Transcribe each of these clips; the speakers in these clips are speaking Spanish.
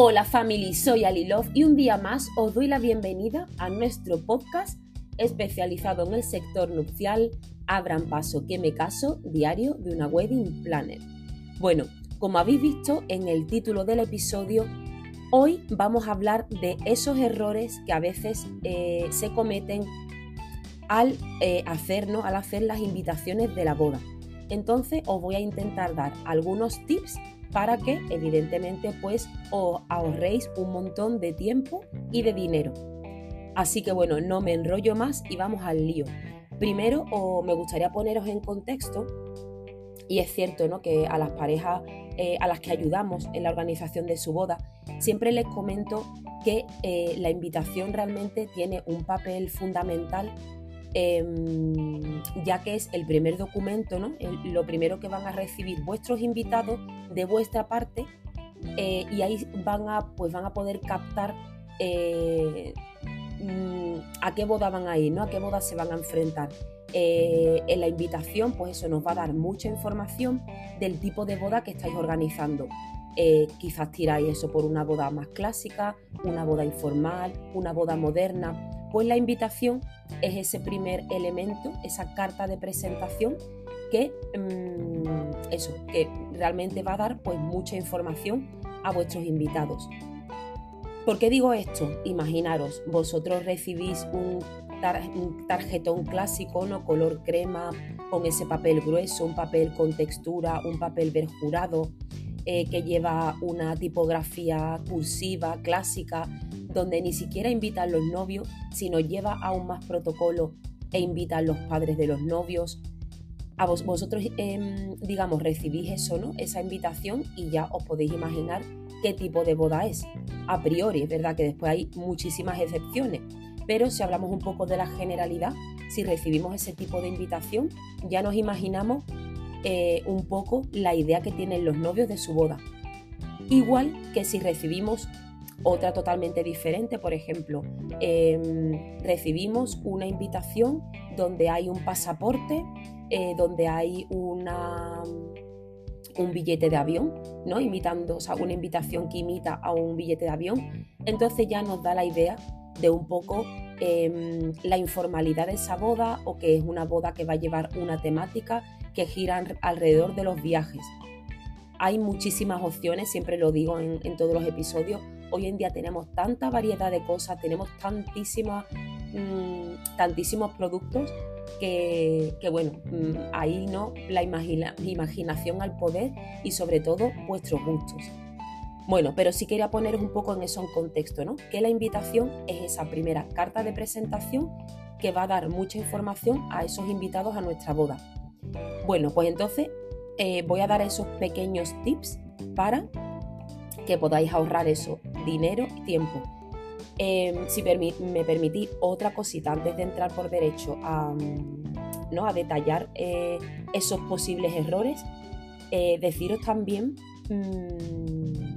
Hola family, soy Ali Love y un día más os doy la bienvenida a nuestro podcast especializado en el sector nupcial Abran paso que me caso, diario de una wedding planner. Bueno, como habéis visto en el título del episodio, hoy vamos a hablar de esos errores que a veces eh, se cometen al eh, al hacer las invitaciones de la boda. Entonces os voy a intentar dar algunos tips para que evidentemente pues os ahorréis un montón de tiempo y de dinero. Así que bueno, no me enrollo más y vamos al lío. Primero me gustaría poneros en contexto y es cierto ¿no? que a las parejas eh, a las que ayudamos en la organización de su boda, siempre les comento que eh, la invitación realmente tiene un papel fundamental Em, ya que es el primer documento, ¿no? lo primero que van a recibir vuestros invitados de vuestra parte eh, y ahí van a, pues van a poder captar eh, mm, a qué boda van a ir, ¿no? a qué boda se van a enfrentar. Eh, en la invitación, pues eso nos va a dar mucha información del tipo de boda que estáis organizando. quizás tiráis eso por una boda más clásica, una boda informal, una boda moderna. Pues la invitación es ese primer elemento, esa carta de presentación que, mm, eso, que realmente va a dar pues, mucha información a vuestros invitados. ¿Por qué digo esto? Imaginaros, vosotros recibís un, tarjetón clásico, ¿no? color crema, con ese papel grueso, un papel con textura, un papel verjurado, eh, que lleva una tipografía cursiva, clásica, donde ni siquiera invitan los novios, sino lleva aún más protocolo e invitan los padres de los novios. A vosotros, em, digamos, recibís eso, ¿no? Esa invitación y ya os podéis imaginar qué tipo de boda es. A priori, es verdad que después hay muchísimas excepciones, pero si hablamos un poco de la generalidad, si recibimos ese tipo de invitación, ya nos imaginamos eh, un poco la idea que tienen los novios de su boda. Igual que si recibimos otra totalmente diferente, por ejemplo, em, recibimos una invitación donde hay un pasaporte, eh, donde hay un billete de avión, ¿no? Imitando, o sea, una invitación que imita a un billete de avión. Entonces ya nos da la idea de un poco em, la informalidad de esa boda o que es una boda que va a llevar una temática que gira alrededor de los viajes. Hay muchísimas opciones, siempre lo digo en todos los episodios, Hoy en día tenemos tanta variedad de cosas, tenemos tantísimas, mm, tantísimos productos que, bueno, mm, ahí no la imaginación al poder y sobre todo vuestros gustos. Bueno, pero sí quería poner un poco en eso en contexto, ¿no? Que la invitación es esa primera carta de presentación que va a dar mucha información a esos invitados a nuestra boda. Bueno, pues entonces eh, voy a dar esos pequeños tips para que podáis ahorrar eso, dinero y tiempo. Em, si me permitís otra cosita antes de entrar por derecho a, mm, ¿no? a detallar eh, esos posibles errores, eh, deciros también mm,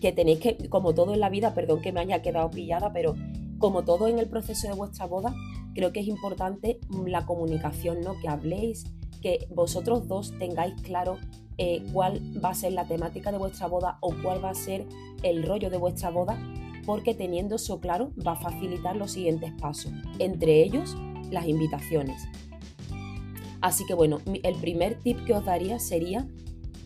que tenéis que, como todo en la vida, perdón que me haya quedado pillada, pero como todo en el proceso de vuestra boda, creo que es importante mm, la comunicación, ¿no? que habléis, que vosotros dos tengáis claro eh, cuál va a ser la temática de vuestra boda o cuál va a ser el rollo de vuestra boda, porque teniendo eso claro va a facilitar los siguientes pasos, entre ellos las invitaciones. Así que bueno, el primer tip que os daría sería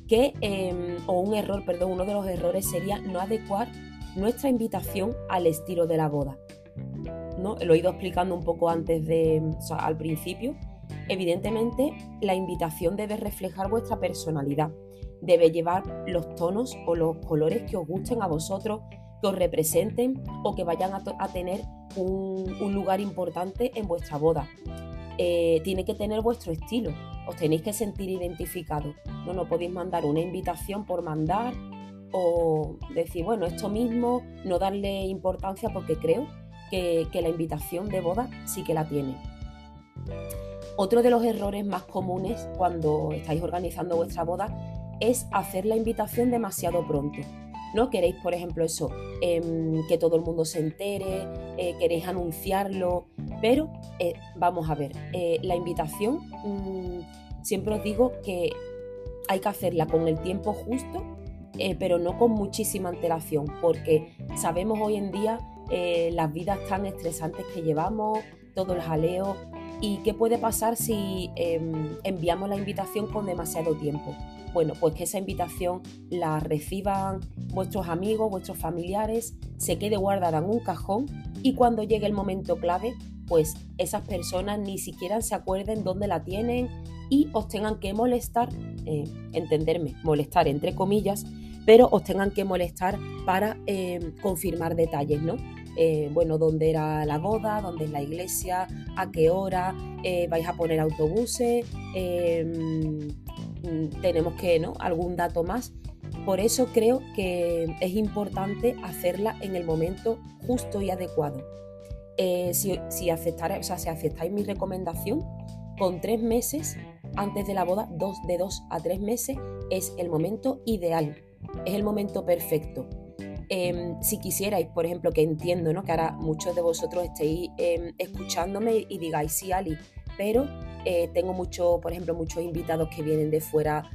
que, em, o un error, perdón, uno de los errores sería no adecuar nuestra invitación al estilo de la boda. ¿no? Lo he ido explicando un poco antes de, al principio, Evidentemente, la invitación debe reflejar vuestra personalidad, debe llevar los tonos o los colores que os gusten a vosotros, que os representen o que vayan a, tener un, lugar importante en vuestra boda. Eh, tiene que tener vuestro estilo, os tenéis que sentir identificados. No, no podéis mandar una invitación por mandar o decir, bueno, esto mismo, no darle importancia porque creo que la invitación de boda sí que la tiene. Otro de los errores más comunes cuando estáis organizando vuestra boda es hacer la invitación demasiado pronto. ¿No? Queréis, por ejemplo, eso, em, que todo el mundo se entere, eh, queréis anunciarlo, pero eh, vamos a ver, eh, la invitación mm, siempre os digo que hay que hacerla con el tiempo justo pero no con muchísima antelación, porque sabemos hoy en día las vidas tan estresantes que llevamos, todo el jaleo, y qué puede pasar si em, enviamos la invitación con demasiado tiempo. Bueno, pues que esa invitación la reciban vuestros amigos, vuestros familiares, se quede guardada en un cajón y cuando llegue el momento clave, pues esas personas ni siquiera se acuerden dónde la tienen y os tengan que molestar, eh, entenderme, molestar entre comillas, pero os tengan que molestar para eh, confirmar detalles, ¿no? Eh, bueno, dónde era la boda, dónde es la iglesia, a qué hora, vais a poner autobuses, em, tenemos que, ¿no? Algún dato más. Por eso creo que es importante hacerla en el momento justo y adecuado. si, si, o sea, si aceptáis mi recomendación, con tres meses antes de la boda, dos, de dos a tres meses, es el momento ideal, es el momento perfecto. Em, si quisierais, por ejemplo, que entiendo ¿no? que ahora muchos de vosotros estéis em, escuchándome y digáis sí, Ali, pero eh, tengo mucho, por ejemplo, muchos invitados que vienen de fuera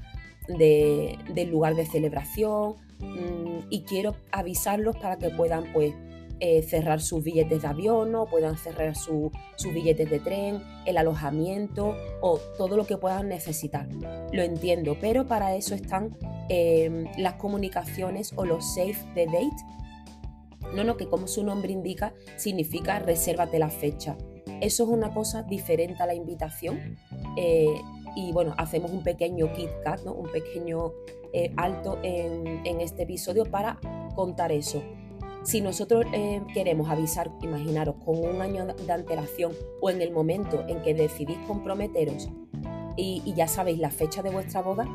del lugar de celebración mm, y quiero avisarlos para que puedan pues eh, cerrar sus billetes de avión o puedan cerrar sus billetes de tren, el alojamiento o todo lo que puedan necesitar. Lo entiendo, pero para eso están em, las comunicaciones o los safe de date. No, no, que como su nombre indica, significa resérvate la fecha. Eso es una cosa diferente a la invitación. Eh, y bueno, hacemos un pequeño Kit Kat, ¿no? un pequeño eh, alto en este episodio para contar eso. Si nosotros eh, queremos avisar, imaginaros, con un año de antelación o en el momento en que decidís comprometeros y, ya sabéis la fecha de vuestra boda,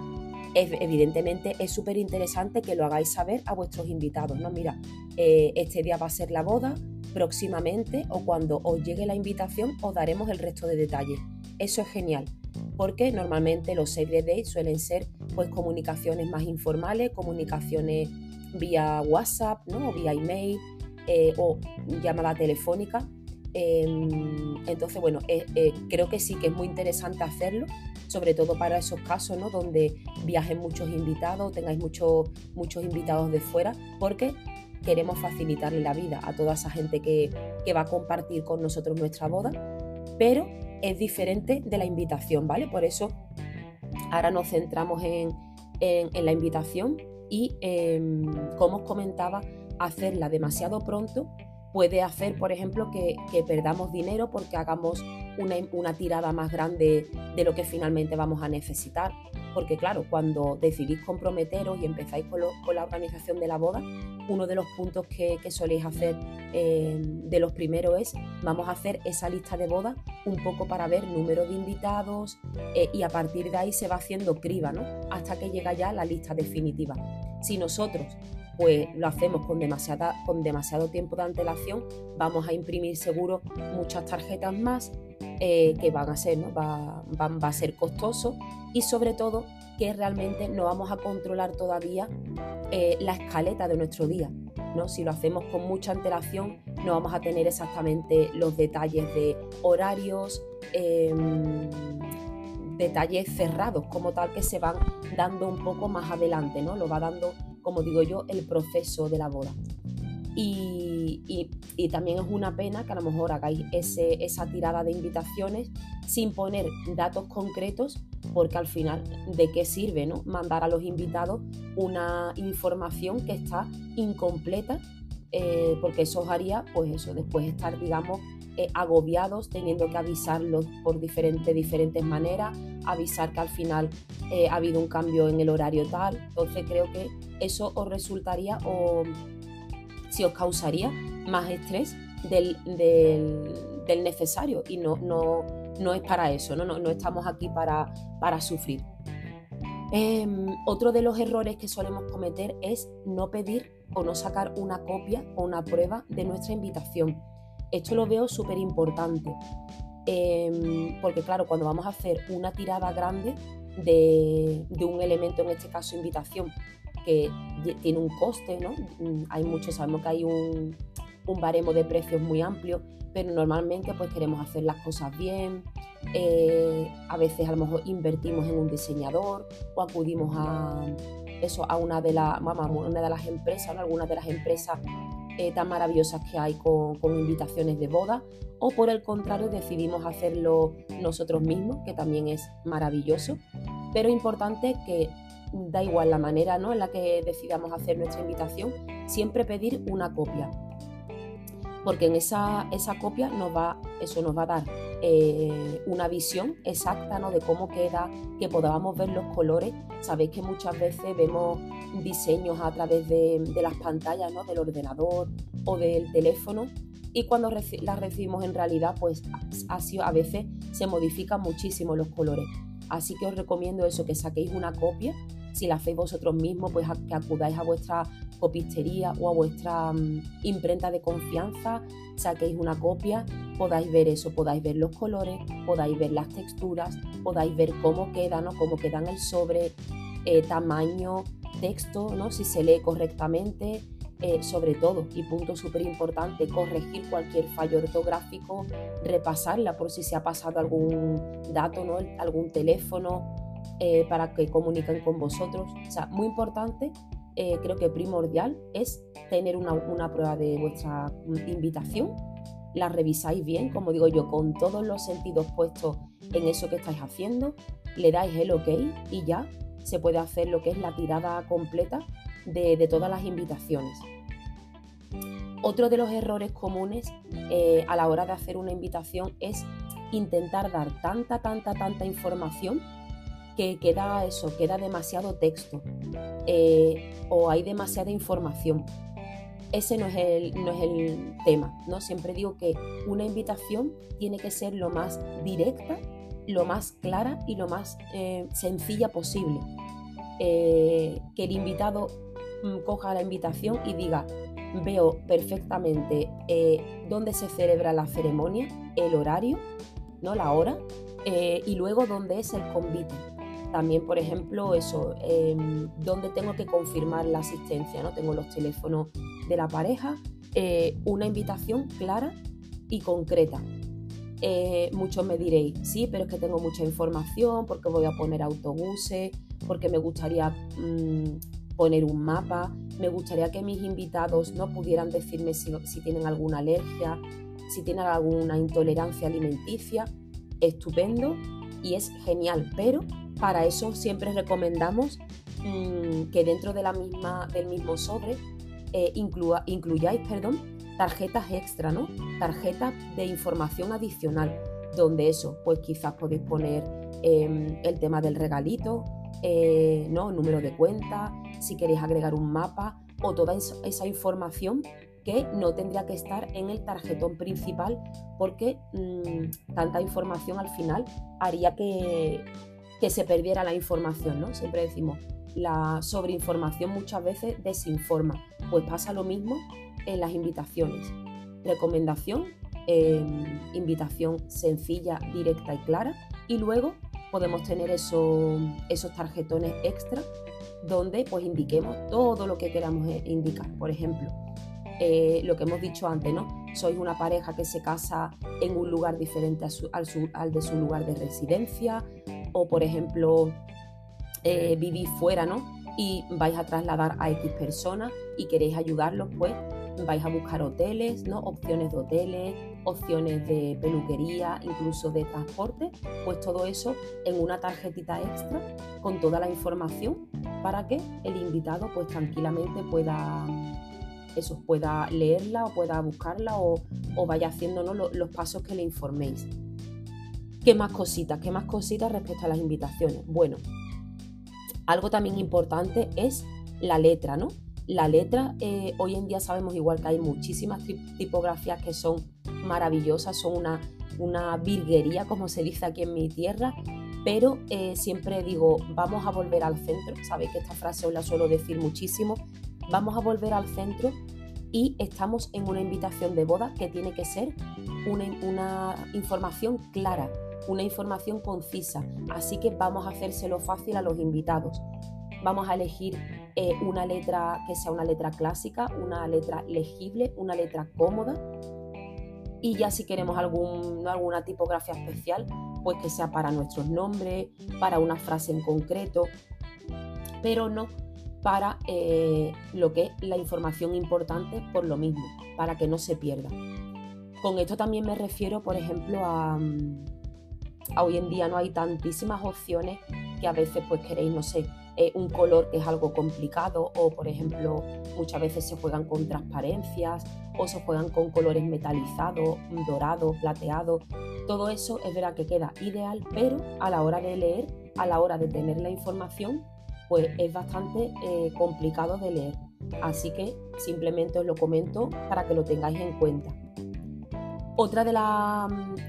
evidentemente es súper interesante que lo hagáis saber a vuestros invitados. ¿no? Mira, eh, este día va a ser la boda, próximamente o cuando os llegue la invitación os daremos el resto de detalles. Eso es genial, porque normalmente los save the date suelen ser pues comunicaciones más informales, comunicaciones vía WhatsApp, ¿no? o vía email eh, o llamada telefónica. Em, entonces, bueno, eh, eh, creo que sí que es muy interesante hacerlo, sobre todo para esos casos ¿no? donde viajen muchos invitados, tengáis muchos, muchos invitados de fuera, porque queremos facilitarle la vida a toda esa gente que, va a compartir con nosotros nuestra boda, pero es diferente de la invitación, ¿vale? Por eso ahora nos centramos en, en la invitación y, em, como os comentaba, hacerla demasiado pronto puede hacer, por ejemplo, que, perdamos dinero porque hagamos una, tirada más grande de lo que finalmente vamos a necesitar. Porque claro, cuando decidís comprometeros y empezáis con, la organización de la boda, uno de los puntos que, soléis hacer em, de los primeros es, vamos a hacer esa lista de bodas un poco para ver número de invitados eh, y a partir de ahí se va haciendo criba, ¿no? Hasta que llega ya la lista definitiva. Si nosotros pues lo hacemos con, demasiada, con demasiado tiempo de antelación, vamos a imprimir seguro muchas tarjetas más eh, que van a ser, ¿no? va, a ser costoso y sobre todo que realmente no vamos a controlar todavía eh, la escaleta de nuestro día. ¿no? Si lo hacemos con mucha antelación, no vamos a tener exactamente los detalles de horarios, em, detalles cerrados como tal que se van dando un poco más adelante, ¿no? Lo va dando como digo yo, el proceso de la boda. Y, también es una pena que a lo mejor hagáis esa tirada de invitaciones sin poner datos concretos, porque al final, ¿de qué sirve ¿no? mandar a los invitados una información que está incompleta? Eh, porque eso os haría, pues eso, después estar, digamos, eh, agobiados, teniendo que avisarlos por diferentes, diferentes maneras, avisar que al final eh, ha habido un cambio en el horario tal. Entonces creo que eso os resultaría o si os causaría más estrés del, necesario y no, no, no, es para eso, no, no, estamos aquí para, para sufrir. Em, otro de los errores que solemos cometer es no pedir o no sacar una copia o una prueba de nuestra invitación. Esto lo veo súper importante, em, porque claro, cuando vamos a hacer una tirada grande de, un elemento, en este caso invitación, que tiene un coste, ¿no? Mm, hay muchos, sabemos que hay un, un baremo de precios muy amplio, pero normalmente pues queremos hacer las cosas bien, eh, a veces a lo mejor invertimos en un diseñador o acudimos a eso a una de, las una de las empresas, algunas de las empresas eh, tan maravillosas que hay con, con, invitaciones de boda, o por el contrario decidimos hacerlo nosotros mismos, que también es maravilloso, pero importante que da igual la manera ¿no? en la que decidamos hacer nuestra invitación, siempre pedir una copia porque en esa, esa copia nos va, eso nos va a dar eh, una visión exacta ¿no? de cómo queda, que podamos ver los colores. Sabéis que muchas veces vemos diseños a través de, las pantallas ¿no? del ordenador o del teléfono y cuando las recibimos en realidad, pues así a veces se modifican muchísimo los colores. Así que os recomiendo eso, que saquéis una copia. Si la hacéis vosotros mismos, pues que acudáis a vuestra copistería o a vuestra mm, imprenta de confianza, saquéis una copia, podáis ver eso, podáis ver los colores, podáis ver las texturas, podáis ver cómo quedan, ¿no? cómo quedan el sobre, eh, tamaño, texto, ¿no? si se lee correctamente, eh, sobre todo, y punto súper importante, corregir cualquier fallo ortográfico, repasarla por si se ha pasado algún dato, ¿no? algún teléfono, eh, para que comuniquen con vosotros. O sea, muy importante eh, creo que primordial es tener una, prueba de vuestra invitación, la revisáis bien, como digo yo, con todos los sentidos puestos en eso que estáis haciendo, le dais el ok y ya se puede hacer lo que es la tirada completa de, todas las invitaciones. Otro de los errores comunes eh, a la hora de hacer una invitación es intentar dar tanta, tanta, tanta información que queda eso, queda demasiado texto eh, o hay demasiada información. Ese no es, el, no es el tema, ¿no? Siempre digo que una invitación tiene que ser lo más directa, lo más clara y lo más eh, sencilla posible. Eh, que el invitado mm, coja la invitación y diga, veo perfectamente dónde se celebra la ceremonia, el horario, ¿no? la hora, y luego dónde es el convite. También, por ejemplo, eso, em, donde tengo que confirmar la asistencia, ¿no? Tengo los teléfonos de la pareja, eh, una invitación clara y concreta. Eh, muchos me diréis, sí, pero es que tengo mucha información, porque voy a poner autobuses, porque me gustaría mm, poner un mapa, me gustaría que mis invitados no pudieran decirme si tienen alguna alergia, si tienen alguna intolerancia alimenticia. Estupendo y es genial, pero para eso siempre recomendamos mm, que dentro de la misma, del mismo sobre eh, incluyáis perdón, tarjetas extra, ¿no? Tarjetas de información adicional, donde eso, pues quizás podéis poner em, el tema del regalito, eh, ¿no? Número de cuenta, si queréis agregar un mapa o toda esa información que no tendría que estar en el tarjetón principal porque mm, tanta información al final haría que, que se perdiera la información, ¿no? Siempre decimos, la sobreinformación muchas veces desinforma. Pues pasa lo mismo en las invitaciones. Recomendación, em, invitación sencilla, directa y clara. Y luego podemos tener esos, esos tarjetones extra donde pues indiquemos todo lo que queramos eh, indicar. Por ejemplo, eh, lo que hemos dicho antes, ¿no? Sois una pareja que se casa en un lugar diferente al de su lugar de residencia, o por ejemplo eh, vivís fuera, ¿no? Y vais a trasladar a X personas y queréis ayudarlos, pues vais a buscar hoteles, ¿no? Opciones de hoteles, opciones de peluquería, incluso de transporte, pues todo eso en una tarjetita extra con toda la información para que el invitado pues tranquilamente pueda eso, pueda leerla o pueda buscarla o, vaya haciendo los pasos que le informéis. ¿Qué más cositas? ¿Qué más cositas respecto a las invitaciones? Bueno, algo también importante es la letra, ¿no? La letra, eh, hoy en día sabemos igual que hay muchísimas tipografías que son maravillosas, son una, una virguería, como se dice aquí en mi tierra, pero eh, siempre digo, vamos a volver al centro, sabéis que esta frase os la suelo decir muchísimo, vamos a volver al centro y estamos en una invitación de boda que tiene que ser una, una información clara, una información concisa, así que vamos a hacérselo fácil a los invitados. Vamos a elegir eh, una letra que sea una letra clásica, una letra legible, una letra cómoda. Y ya si queremos algún, alguna tipografía especial, pues que sea para nuestros nombres, para una frase en concreto, pero no para eh, lo que es la información importante por lo mismo, para que no se pierda. Con esto también me refiero, por ejemplo, a, hoy en día no hay tantísimas opciones que a veces pues queréis, no sé, eh, un color que es algo complicado o por ejemplo muchas veces se juegan con transparencias o se juegan con colores metalizados, dorados, plateados. Todo eso es verdad que queda ideal, pero a la hora de leer, a la hora de tener la información, pues es bastante eh, complicado de leer. Así que simplemente os lo comento para que lo tengáis en cuenta. Otra de,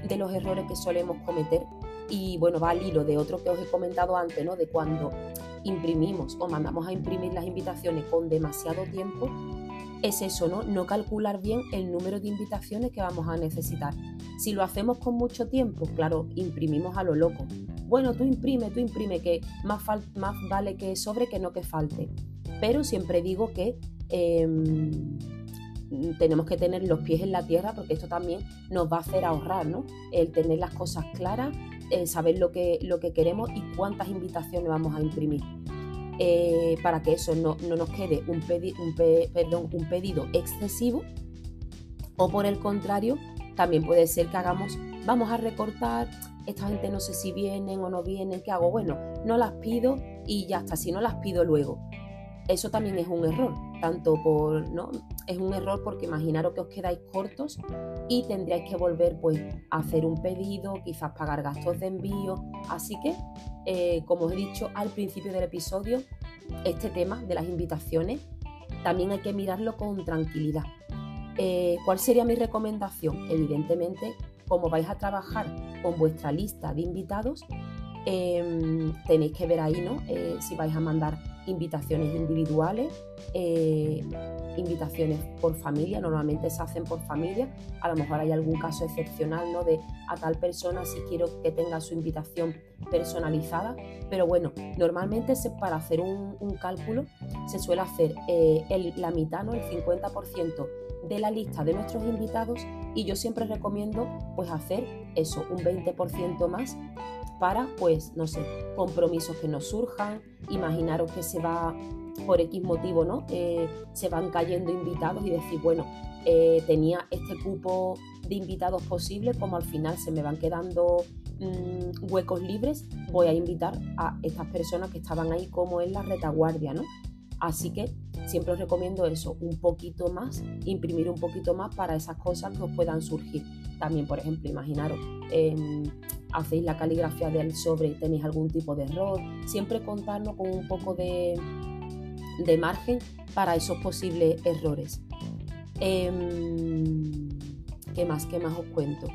de los errores que solemos cometer, y bueno, va al hilo de otro que os he comentado antes, ¿no? De cuando imprimimos o mandamos a imprimir las invitaciones con demasiado tiempo, es eso, ¿no? No calcular bien el número de invitaciones que vamos a necesitar. Si lo hacemos con mucho tiempo, claro, imprimimos a lo loco. Bueno, tú imprime, tú imprime, que más, más vale que sobre que no que falte. Pero siempre digo que em, tenemos que tener los pies en la tierra porque esto también nos va a hacer ahorrar, ¿no? El tener las cosas claras, saber lo que, lo que queremos y cuántas invitaciones vamos a imprimir. Eh, para que eso no, nos quede un, un, perdón, un pedido excesivo o por el contrario, también puede ser que hagamos, vamos a recortar, esta gente no sé si vienen o no vienen, ¿qué hago? Bueno, no las pido y ya está, si no las pido luego. Eso también es un error, tanto por, ¿no? Es un error porque imaginaros que os quedáis cortos y tendríais que volver pues a hacer un pedido, quizás pagar gastos de envío. Así que, eh, como os he dicho al principio del episodio, este tema de las invitaciones también hay que mirarlo con tranquilidad. Eh, ¿Cuál sería mi recomendación? Evidentemente, como vais a trabajar con vuestra lista de invitados, em, tenéis que ver ahí, ¿no? Eh, si vais a mandar invitaciones individuales, eh, invitaciones por familia, normalmente se hacen por familia, a lo mejor hay algún caso excepcional, ¿no? De a tal persona si quiero que tenga su invitación personalizada, pero bueno, normalmente para hacer un, cálculo se suele hacer el, la mitad, ¿no? El 50% de la lista de nuestros invitados y yo siempre recomiendo pues hacer eso, un 20% más para pues no sé, compromisos que nos surjan, imaginaros que se va por X motivo, ¿no? Eh, se van cayendo invitados y decir, bueno, eh, tenía este cupo de invitados posibles, como al final se me van quedando mm, huecos libres, voy a invitar a estas personas que estaban ahí como en la retaguardia, ¿no? Así que siempre os recomiendo eso, un poquito más, imprimir un poquito más para esas cosas que puedan surgir. También, por ejemplo, imaginaros, em, hacéis la caligrafía del sobre y tenéis algún tipo de error, siempre contarnos con un poco de, margen para esos posibles errores. Em, ¿Qué más? ¿Qué más os cuento?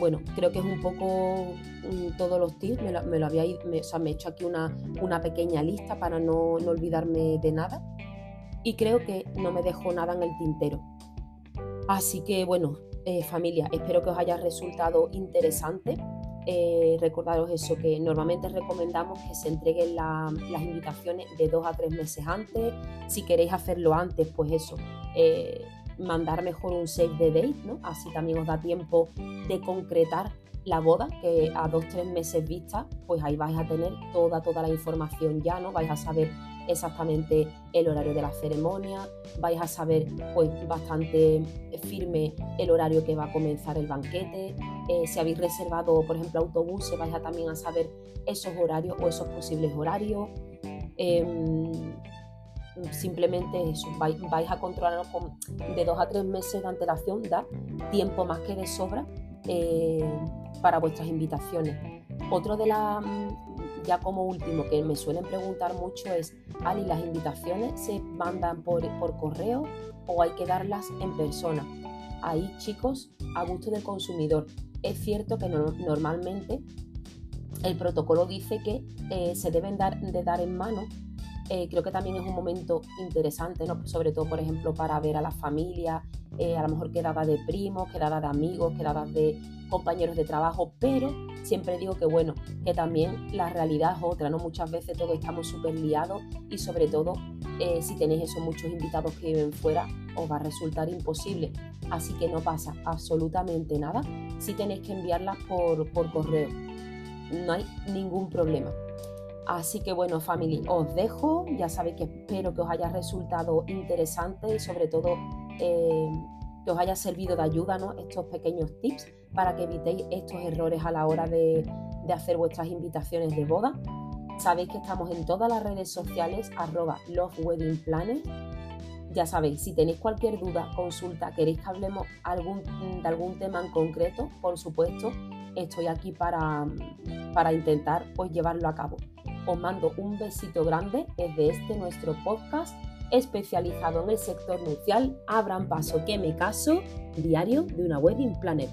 Bueno, creo que es un poco mm, todos los tips, me lo, había, o sea, me he hecho aquí una, pequeña lista para no, no, olvidarme de nada y creo que no me dejo nada en el tintero. Así que bueno, eh, familia, espero que os haya resultado interesante. Eh, recordaros eso, que normalmente recomendamos que se entreguen las invitaciones de dos a tres meses antes. Si queréis hacerlo antes, pues eso, eh, mandar mejor un save the date, ¿no? Así también os da tiempo de concretar la boda, que a dos, tres meses vista, pues ahí vais a tener toda, toda la información ya, ¿no? Vais a saber exactamente el horario de la ceremonia, vais a saber pues bastante firme el horario que va a comenzar el banquete, eh, si habéis reservado por ejemplo autobuses vais a también a saber esos horarios o esos posibles horarios. Em, simplemente eso, vais, a controlarlo con de dos a tres meses de antelación, da tiempo más que de sobra eh, para vuestras invitaciones. Otro de la, ya como último que me suelen preguntar mucho es, Ali, ¿las invitaciones se mandan por, por correo o hay que darlas en persona? Ahí, chicos, a gusto del consumidor. Es cierto que normalmente el protocolo dice que eh, se deben dar, de dar en mano eh, creo que también es un momento interesante, ¿no? sobre todo, por ejemplo, para ver a la familia eh, a lo mejor quedadas de primos, quedadas de amigos, quedadas de compañeros de trabajo, pero siempre digo que bueno, que también la realidad es otra, ¿no? Muchas veces todos estamos súper liados y sobre todo eh, si tenéis esos muchos invitados que viven fuera, os va a resultar imposible. Así que no pasa absolutamente nada si tenéis que enviarlas por, por correo. No hay ningún problema. Así que bueno, family, os dejo. Ya sabéis que espero que os haya resultado interesante y sobre todo eh, que os haya servido de ayuda ¿no? estos pequeños tips para que evitéis estos errores a la hora de, hacer vuestras invitaciones de boda. Sabéis que estamos en todas las redes sociales, arroba Love Wedding Planner. Ya sabéis, si tenéis cualquier duda, consulta, queréis que hablemos de algún tema en concreto, por supuesto, estoy aquí para, para intentar pues, llevarlo a cabo. Os mando un besito grande desde este nuestro podcast especializado en el sector nupcial. Abran paso que me caso, diario de una wedding planner.